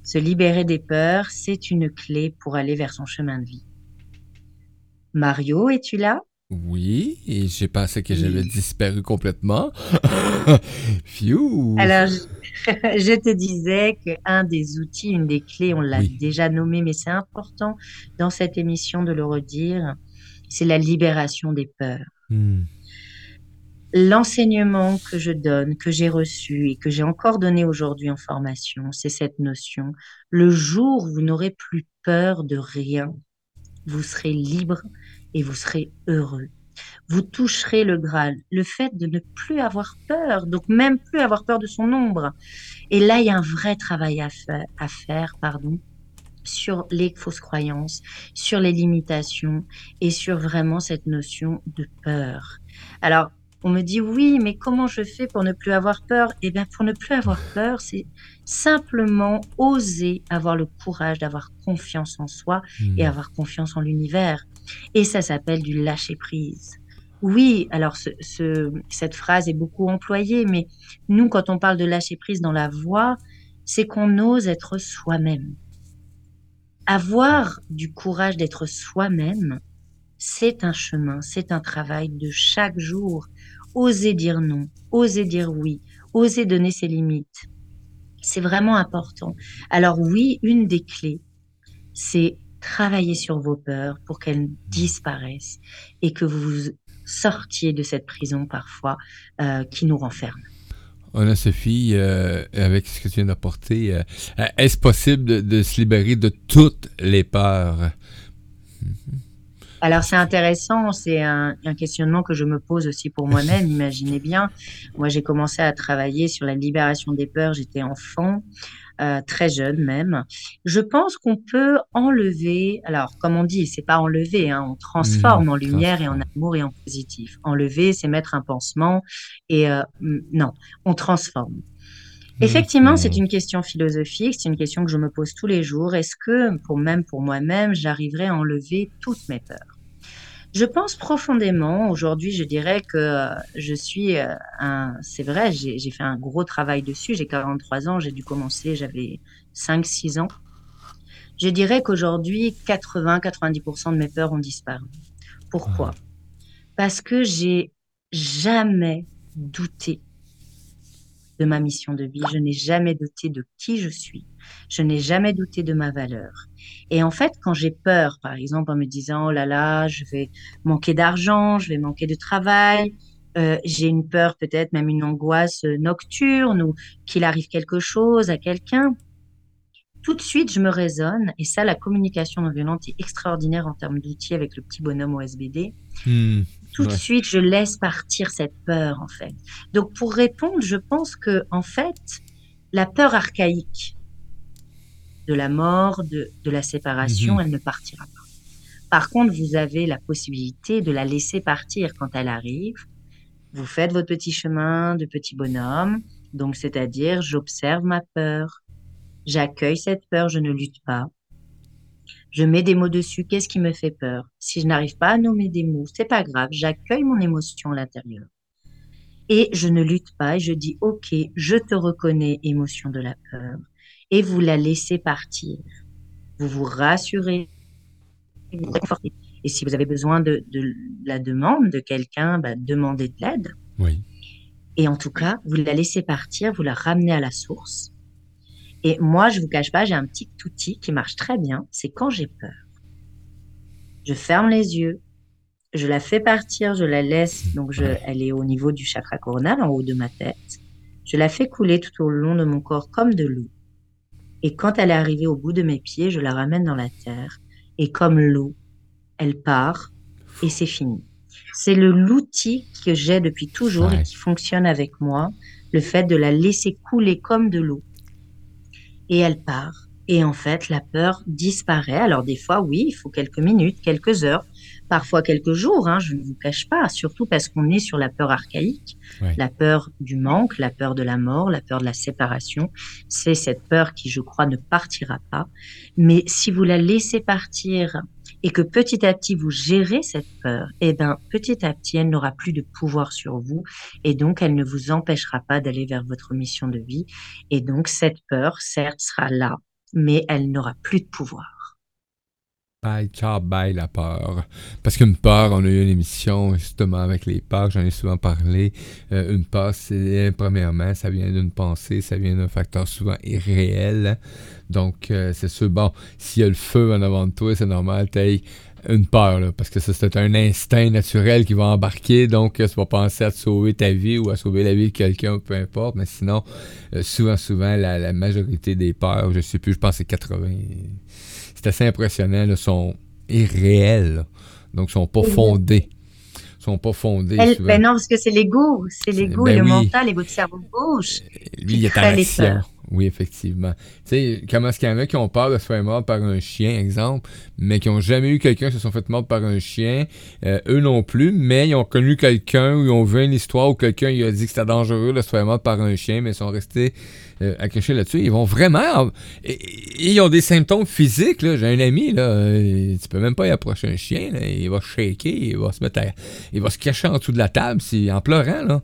Se libérer des peurs, c'est une clé pour aller vers son chemin de vie. Mario, es-tu là? Oui, et j'ai pensé que j'avais disparu complètement. <laughs> Alors, <laughs> je, te disais qu'un des outils, une des clés, on l'a déjà nommé, mais c'est important dans cette émission de le redire, c'est la libération des peurs. Hmm l'enseignement que je donne, que j'ai reçu et que j'ai encore donné aujourd'hui en formation, c'est cette notion. Le jour où vous n'aurez plus peur de rien, vous serez libre et vous serez heureux. Vous toucherez le Graal, le fait de ne plus avoir peur, donc même plus avoir peur de son ombre. Et là, il y a un vrai travail à faire, pardon, sur les fausses croyances, sur les limitations et sur vraiment cette notion de peur. Alors, on me dit oui, mais comment je fais pour ne plus avoir peur? Eh bien, pour ne plus avoir peur, c'est simplement oser avoir le courage d'avoir confiance en soi hmm. et avoir confiance en l'univers. Et ça s'appelle du lâcher prise. Oui, alors cette phrase est beaucoup employée, mais nous, quand on parle de lâcher prise dans la voix, c'est qu'on ose être soi-même. Avoir du courage d'être soi-même, c'est un chemin, c'est un travail de chaque jour oser dire non, oser dire oui, oser donner ses limites. C'est vraiment important. Alors oui, une des clés, c'est travailler sur vos peurs pour qu'elles disparaissent et que vous sortir de cette prison parfois euh, qui nous renferme. On a Sophie, euh, avec ce que tu viens d'apporter, euh, est-ce possible de, se libérer de toutes les peurs? Alors c'est intéressant, c'est un, un, questionnement que je me pose aussi pour moi-même. <laughs> Imaginez bien, moi j'ai commencé à travailler sur la libération des peurs, j'étais enfant. Euh, très jeune même. Je pense qu'on peut enlever, alors comme on dit, c'est pas enlever, hein, on transforme mmh, en lumière et en amour et en positif. Enlever, c'est mettre un pansement et euh, non, on transforme. Mmh, Effectivement, c'est une question philosophique, c'est une question que je me pose tous les jours. Est-ce que, pour même pour moi-même, j'arriverai à enlever toutes mes peurs? Je pense profondément, aujourd'hui, je dirais que euh, je suis euh, un. C'est vrai, j'ai fait un gros travail dessus. J'ai 43 ans, j'ai dû commencer, j'avais 5-6 ans. Je dirais qu'aujourd'hui, 80-90% de mes peurs ont disparu. Pourquoi? Parce que j'ai jamais douté de ma mission de vie. Je n'ai jamais douté de qui je suis. Je n'ai jamais douté de ma valeur. Et en fait, quand j'ai peur, par exemple, en me disant, oh là là, je vais manquer d'argent, je vais manquer de travail, euh, j'ai une peur, peut-être même une angoisse nocturne ou qu'il arrive quelque chose à quelqu'un, tout de suite, je me raisonne, et ça, la communication non violente est extraordinaire en termes d'outils avec le petit bonhomme OSBD. Hmm, tout de suite, je laisse partir cette peur, en fait. Donc, pour répondre, je pense que, en fait, la peur archaïque, de la mort, de, la séparation, mhm. elle ne partira pas. Par contre, vous avez la possibilité de la laisser partir quand elle arrive. Vous faites votre petit chemin de petit bonhomme, donc c'est-à-dire j'observe ma peur, j'accueille cette peur, je ne lutte pas. Je mets des mots dessus, qu'est-ce qui me fait peur? Si je n'arrive pas à nommer des mots, c'est pas grave, j'accueille mon émotion à l'intérieur. Et je ne lutte pas et je dis OK, je te reconnais émotion de la peur et vous la laissez partir. Vous vous rassurez, vous. Et si vous avez besoin de, la demande de quelqu'un, bah, demandez de l'aide. Oui. Et en tout cas, vous la laissez partir, vous la ramenez à la source. Et moi, je vous cache pas, j'ai un petit outil qui marche très bien. C'est quand j'ai peur. Je ferme les yeux, je la fais partir, je la laisse. Donc, je, elle est au niveau du chakra coronal, en haut de ma tête. Je la fais couler tout au long de mon corps comme de l'eau. Et quand elle est arrivée au bout de mes pieds, je la ramène dans la terre. Et comme l'eau, elle part et c'est fini. C'est le l'outil que j'ai depuis toujours et qui fonctionne avec moi, le fait de la laisser couler comme de l'eau. Et elle part. Et en fait, la peur disparaît. Alors des fois, oui, il faut quelques minutes, quelques heures, parfois quelques jours, hein, je ne vous cache pas, surtout parce qu'on est sur la peur archaïque, la peur du manque, la peur de la mort, la peur de la séparation. C'est cette peur qui, je crois, ne partira pas. Mais si vous la laissez partir et que petit à petit vous gérez cette peur, eh ben petit à petit elle n'aura plus de pouvoir sur vous et donc elle ne vous empêchera pas d'aller vers votre mission de vie. Et donc cette peur, certes, sera là, mais elle n'aura plus de pouvoir. Bye, ciao, bye la peur. Parce qu'une peur, on a eu une émission justement avec les peurs, j'en ai souvent parlé. Euh, une peur, c'est premièrement, ça vient d'une pensée, ça vient d'un facteur souvent irréel. Donc, euh, c'est sûr, bon, s'il y a le feu en avant de toi, c'est normal, t'as une peur, là, parce que ça, c'est un instinct naturel qui va embarquer, donc tu vas penser à te sauver ta vie ou à sauver la vie de quelqu'un, peu importe, mais sinon, euh, souvent, souvent, la, la, majorité des peurs, je sais plus, je pense que c'est 80 c'est assez impressionnant, là, sont irréels. Donc, sont pas fondés. sont pas fondés. ben non, parce que c'est l'ego. C'est l'ego et ben le mental, l'ego de cerveau gauche. Euh, lui, il est action. Oui, effectivement. Tu sais, comment est-ce qu'il y en a qui ont peur de se faire mordre par un chien, exemple, mais qui n'ont jamais eu quelqu'un qui se sont fait mordre par un chien, euh, eux non plus, mais ils ont connu quelqu'un ou ils ont vu une histoire où quelqu'un a dit que c'était dangereux de se faire mordre par un chien, mais ils sont restés euh, accrochés là-dessus. Ils vont vraiment. ils ont des symptômes physiques. J'ai un ami, là, euh, tu peux même pas y approcher un chien. il va shaker, il va se mettre il va se cacher en dessous de la table en pleurant. Là.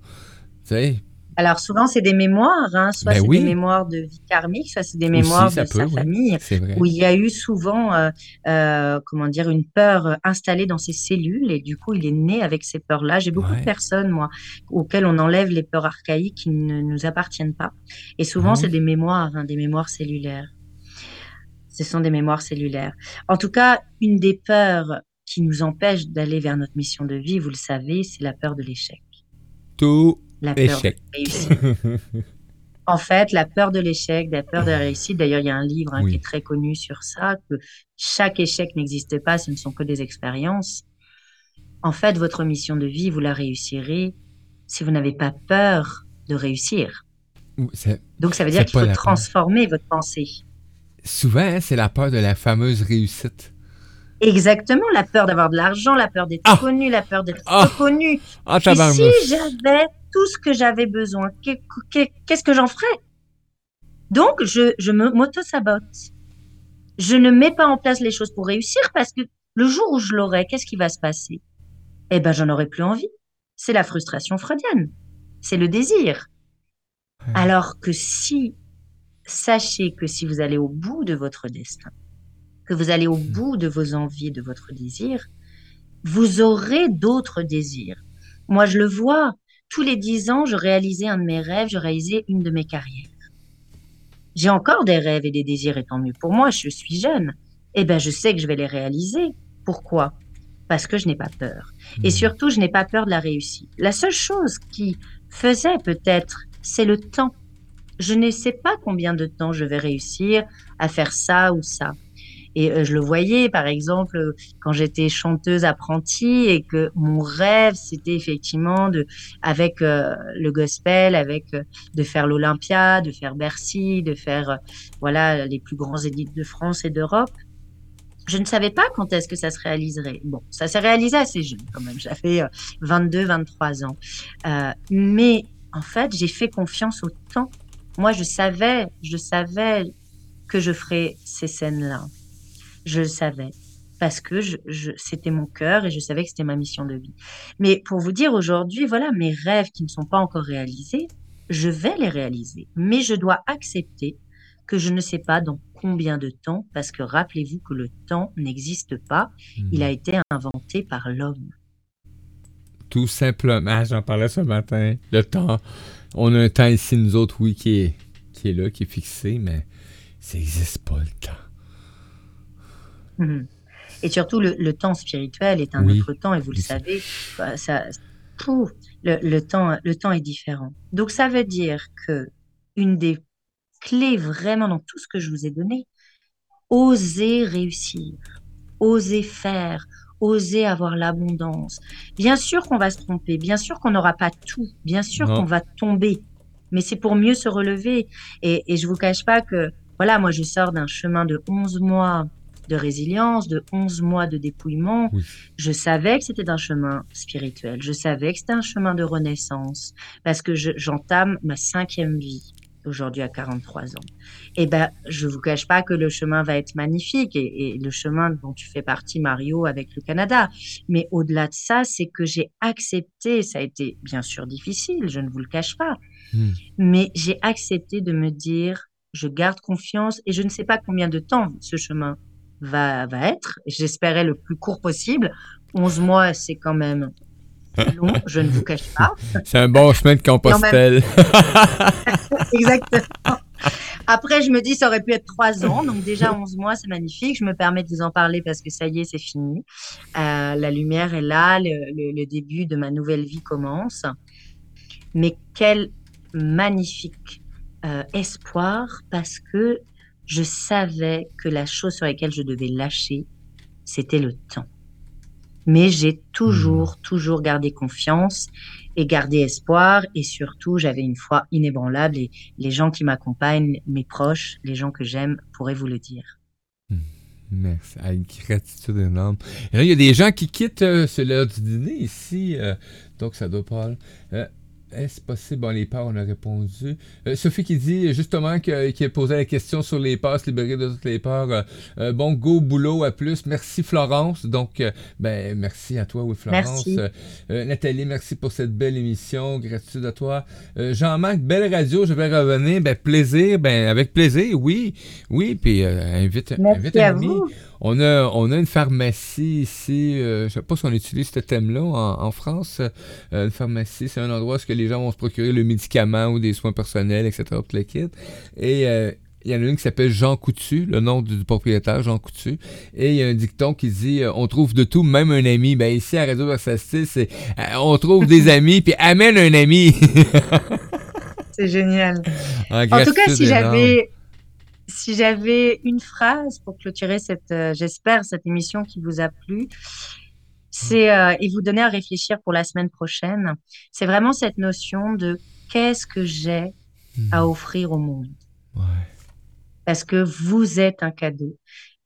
Tu sais, alors souvent, c'est des mémoires, hein. soit ben c'est des mémoires de vie karmique, soit c'est des mémoires de sa famille, où il y a eu souvent, euh, euh, comment dire, une peur installée dans ses cellules, et du coup, il est né avec ces peurs-là. J'ai beaucoup de personnes, moi, auxquelles on enlève les peurs archaïques qui ne nous appartiennent pas, et souvent, c'est des mémoires, hein, des mémoires cellulaires. Ce sont des mémoires cellulaires. En tout cas, une des peurs qui nous empêche d'aller vers notre mission de vie, vous le savez, c'est la peur de l'échec. Tout La peur de réussir. <laughs> En fait, la peur de l'échec, la peur de la réussite. D'ailleurs, il y a un livre hein, Oui. qui est très connu sur ça, que chaque échec n'existe pas, ce ne sont que des expériences. En fait, votre mission de vie, vous la réussirez si vous n'avez pas peur de réussir. Donc, ça veut dire qu'il faut peur. transformer votre pensée. Souvent, hein, c'est la peur de la fameuse réussite. Exactement, la peur d'avoir de l'argent, la peur d'être Ah! connu, la peur d'être Ah! reconnu. Ah, tabarnouche. si j'avais tout ce que j'avais besoin, qu'est- qu'est- qu'est-ce que j'en ferais? Donc, je, je me m'auto-sabote. Je ne mets pas en place les choses pour réussir parce que le jour où je l'aurai, qu'est-ce qui va se passer? Eh ben, j'en aurai plus envie. C'est la frustration freudienne. C'est le désir. Alors que si, sachez que si vous allez au bout de votre destin, que vous allez au bout de vos envies, de votre désir, vous aurez d'autres désirs. Moi, je le vois. Tous les dix ans, je réalisais un de mes rêves, je réalisais une de mes carrières. J'ai encore des rêves et des désirs, et tant mieux pour moi, je suis jeune. Eh ben, je sais que je vais les réaliser. Pourquoi? Parce que je n'ai pas peur. Et Hmm. surtout, je n'ai pas peur de la réussite. La seule chose qui faisait peut-être, c'est le temps. Je ne sais pas combien de temps je vais réussir à faire ça ou ça. Et euh, je le voyais, par exemple, quand j'étais chanteuse apprentie et que mon rêve, c'était effectivement de, avec euh, le gospel, avec euh, de faire l'Olympia, de faire Bercy, de faire, voilà, les plus grands élites de France et d'Europe. Je ne savais pas quand est-ce que ça se réaliserait. Bon, ça s'est réalisé assez jeune quand même. J'avais euh, 22, 23 ans. Mais en fait, j'ai fait confiance au temps. Moi, je savais, je savais que je ferais ces scènes-là. Je le savais parce que je, je, c'était mon cœur et je savais que c'était ma mission de vie. Mais pour vous dire aujourd'hui, voilà, mes rêves qui ne sont pas encore réalisés, je vais les réaliser. Mais je dois accepter que je ne sais pas dans combien de temps, parce que rappelez-vous que le temps n'existe pas, Hmm. il a été inventé par l'homme. Tout simplement, j'en parlais ce matin. Le temps, on a un temps ici, nous autres, oui, qui est, qui est là, qui est fixé, mais ça n'existe pas le temps. Mhm. Et surtout, le, le temps spirituel est un Oui. autre temps, et vous le savez, ça, pouf, le, le temps, le temps est différent. Donc, ça veut dire que une des clés vraiment dans tout ce que je vous ai donné, oser réussir, oser faire, oser avoir l'abondance. Bien sûr qu'on va se tromper, bien sûr qu'on n'aura pas tout, bien sûr qu'on va tomber, mais c'est pour mieux se relever. Et, et je vous cache pas que, voilà, moi je sors d'un chemin de 11 mois de résilience, de 11 mois de dépouillement. Oui. Je savais que c'était un chemin spirituel, je savais que c'était un chemin de renaissance, parce que je- j'entame ma cinquième vie aujourd'hui à 43 ans. Et ben, je vous cache pas que le chemin va être magnifique et, et le chemin dont tu fais partie, Mario, avec le Canada. Mais au-delà de ça, c'est que j'ai accepté, ça a été bien sûr difficile, je ne vous le cache pas, Hmm. mais j'ai accepté de me dire, je garde confiance et je ne sais pas combien de temps ce chemin va, va être. J'espérais le plus court possible. 11 mois, c'est quand même <laughs> long, je ne vous cache pas. C'est un bon chemin de Compostelle. <laughs> Exactement. Après, je me dis, ça aurait pu être trois ans. Donc, déjà, 11 mois, c'est magnifique. Je me permets de vous en parler parce que ça y est, c'est fini. Euh, la lumière est là. Le, le- le début de ma nouvelle vie commence. Mais quel magnifique euh, espoir parce que je savais que la chose sur laquelle je devais lâcher, c'était le temps. Mais j'ai toujours, toujours gardé confiance et gardé espoir. Et surtout, j'avais une foi inébranlable. Et les gens qui m'accompagnent, mes proches, les gens que j'aime, pourraient vous le dire. Merci. Ah, une gratitude énorme. Et là, il y a des gens qui quittent euh, c'est l'heure du dîner ici. euh, donc, ça doit pas. Euh, est-ce possible? Bon, les parts, on a répondu. Euh, Sophie qui dit justement que, qui a posé la question sur les parts, se libérer de toutes les parts. Euh, euh, bon, go, boulot, à plus. Merci Florence. Donc, euh, ben, merci à toi, oui, Florence. Merci. Nathalie, merci pour cette belle émission. Gratitude à toi. Jean-Marc, belle radio, je vais revenir. Ben, plaisir, ben, avec plaisir, oui. Oui, puis invite, invite un ami. vous. On a, on a une pharmacie ici, euh, je sais pas si on utilise ce thème-là en, en France. Euh, une pharmacie, c'est un endroit où que les gens vont se procurer le médicament ou des soins personnels, etc. tout le kit. Et euh, Il y en a une qui s'appelle Jean Coutu, le nom du, propriétaire, Jean Coutu. Et il y a un dicton qui dit euh, On trouve de tout, même un ami. Ben ici, à Radio Versatilles, c'est On trouve des <laughs> amis, puis amène un ami. <laughs> c'est génial. En, tout cas, si j'avais si j'avais une phrase pour clôturer cette, j'espère, cette émission qui vous a plu, c'est euh, et vous donner à réfléchir pour la semaine prochaine. C'est vraiment cette notion de qu'est-ce que j'ai à hmm. offrir au monde. Parce que vous êtes un cadeau.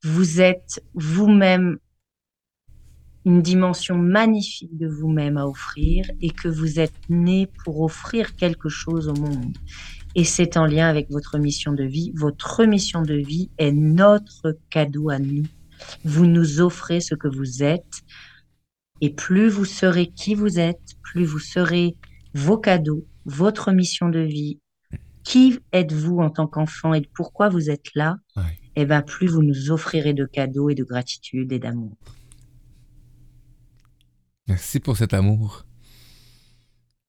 Vous êtes vous-même une dimension magnifique de vous-même à offrir et que vous êtes né pour offrir quelque chose au monde. Et c'est en lien avec votre mission de vie. Votre mission de vie est notre cadeau à nous. Vous nous offrez ce que vous êtes et plus vous serez qui vous êtes, plus vous serez vos cadeaux, votre mission de vie, qui êtes-vous en tant qu'enfant et pourquoi vous êtes là, et eh ben plus vous nous offrirez de cadeaux et de gratitude et d'amour. Merci pour cet amour.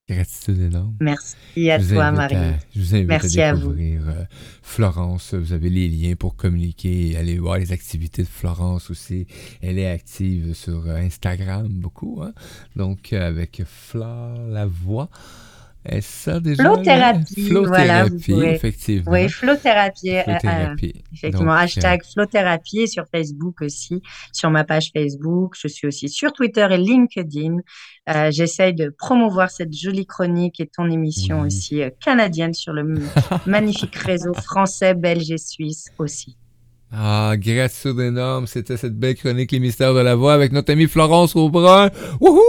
Gratitude énorme. Merci à toi, Marie. je vous invite Merci à découvrir euh, Florence. Vous avez les liens pour communiquer et aller voir les activités de Florence aussi. Elle est active sur euh, Instagram beaucoup. Hein? Donc, euh, avec Flore Lavoie. Est-ce ça déjà? Flothérapie. Flothérapie, effectivement. Oui, flothérapie. effectivement, hashtag flothérapie sur Facebook aussi, sur ma page Facebook. Je suis aussi sur Twitter et LinkedIn. Euh, J'essaye de promouvoir cette jolie chronique et ton émission aussi canadienne sur le <laughs> magnifique réseau français, belge et suisse aussi. Ah, gratitude énorme. C'était cette belle chronique Les Mystères de la Voix avec notre amie Florence Aubrun. Wouhou!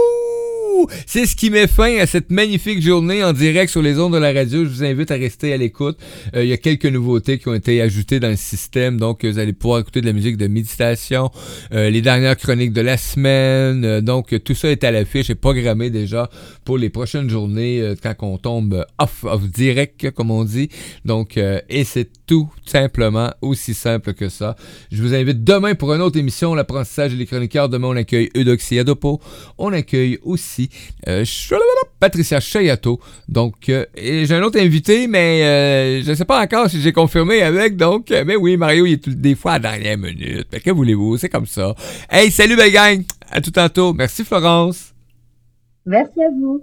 C'est ce qui met fin à cette magnifique journée en direct sur les ondes de la radio. Je vous invite à rester à l'écoute. Euh, il y a quelques nouveautés qui ont été ajoutées dans le système, donc vous allez pouvoir écouter de la musique de méditation, euh, les dernières chroniques de la semaine. Euh, donc tout ça est à l'affiche et programmé déjà pour les prochaines journées quand on tombe off, off direct, comme on dit. Donc, et c'est tout simplement aussi simple que ça. Je vous invite demain pour une autre émission, l'apprentissage et les chroniqueurs. Demain, on accueille Eudoxie Adopo. On accueille aussi euh, Patricia Chayato. Donc, euh, j'ai un autre invité, mais euh, je ne sais pas encore si j'ai confirmé avec. Donc, mais oui, Mario, il est des fois à la dernière minute. Mais que voulez-vous? C'est comme ça. Hey, salut, belle gang! À tout tantôt. Merci, Florence. Merci à vous.